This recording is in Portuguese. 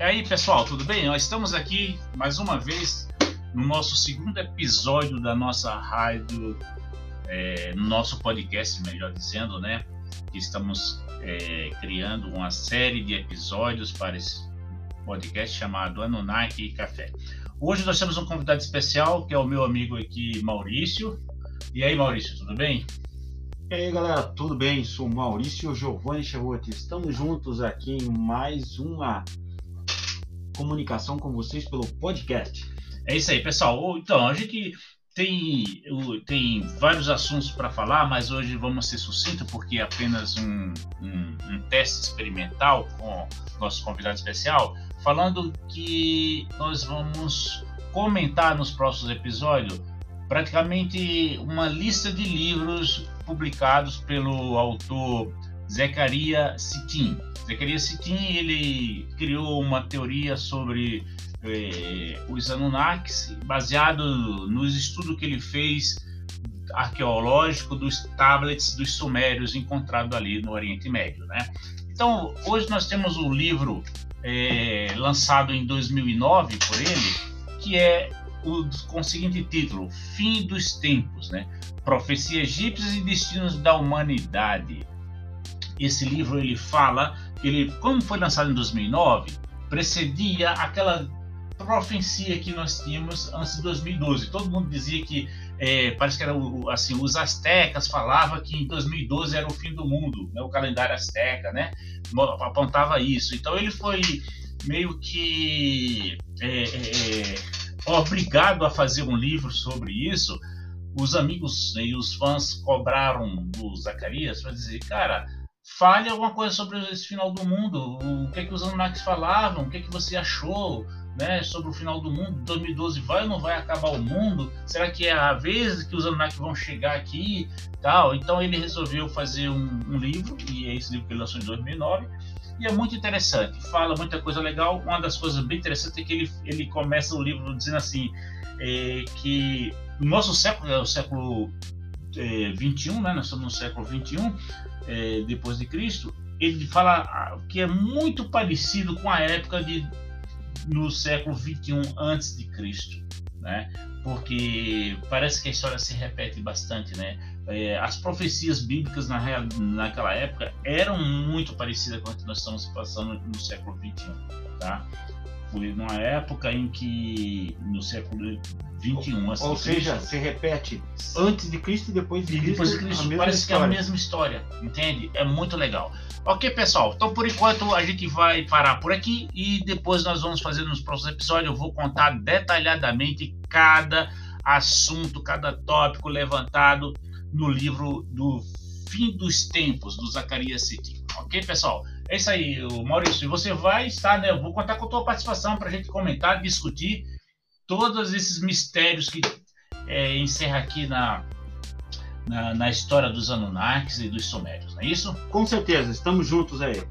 E aí, pessoal, tudo bem? Nós estamos aqui mais uma vez no nosso segundo episódio da nossa rádio, é, no nosso podcast, melhor dizendo, né? Que estamos é, criando uma série de episódios para esse podcast chamado Anunnaki e Café. Hoje nós temos um convidado especial, que é o meu amigo aqui, Maurício. E aí, Maurício, tudo bem? E aí, galera, tudo bem? Sou Maurício Giovanni Chavotti. Estamos juntos aqui em mais uma comunicação com vocês pelo podcast. É isso aí, pessoal. Então, a gente tem, tem vários assuntos para falar, mas hoje vamos ser sucinto porque é apenas um, um, um teste experimental com nosso convidado especial, falando que nós vamos comentar nos próximos episódios praticamente uma lista de livros publicados pelo autor Zecaria Sitin. Zecaria Sitin ele criou uma teoria sobre eh, os Anunnakis baseado nos estudos que ele fez arqueológico dos tablets dos sumérios encontrados ali no Oriente Médio, né? Então hoje nós temos um livro eh, lançado em 2009 por ele que é o, com o seguinte título: Fim dos Tempos, né? Profecia egípcias e destinos da humanidade. Esse livro ele fala que ele, como foi lançado em 2009, precedia aquela profecia que nós tínhamos antes de 2012. Todo mundo dizia que é, parece que era o, assim, os astecas falavam que em 2012 era o fim do mundo, né? o calendário asteca, né? Apontava isso. Então ele foi meio que é, é, é obrigado a fazer um livro sobre isso, os amigos e os fãs cobraram do Zacarias para dizer, cara, fale alguma coisa sobre esse final do mundo, o que é que os Anunnakis falavam, o que é que você achou, né, sobre o final do mundo, 2012 vai ou não vai acabar o mundo? Será que é a vez que os Anunnaki vão chegar aqui, tal? Então ele resolveu fazer um, um livro e é esse livro que ele lançou em 2009 e é muito interessante, fala muita coisa legal. Uma das coisas bem interessantes é que ele, ele começa o livro dizendo assim: é, que o nosso século é o século é, 21, né? nós estamos no século 21 é, depois de Cristo. Ele fala que é muito parecido com a época de no século 21 antes de Cristo, né? Porque parece que a história se repete bastante, né? é, as profecias bíblicas na naquela época eram muito parecidas com o que nós estamos passando no século 21, tá? Foi numa época em que no século 21, assim, ou seja, Cristo, se repete antes de Cristo e depois de Cristo, depois de Cristo parece história. que é a mesma história, entende? É muito legal. Ok, pessoal. Então, por enquanto, a gente vai parar por aqui e depois nós vamos fazer nos próximos episódios. Eu vou contar detalhadamente cada assunto, cada tópico levantado no livro do Fim dos Tempos, do Zacarias City. Ok, pessoal? É isso aí, Maurício. Você vai estar, né? Eu vou contar com a tua participação para a gente comentar, discutir todos esses mistérios que é, encerra aqui na, na, na, história dos Anunnakis e dos Sumérios, não é isso? Com certeza, estamos juntos aí.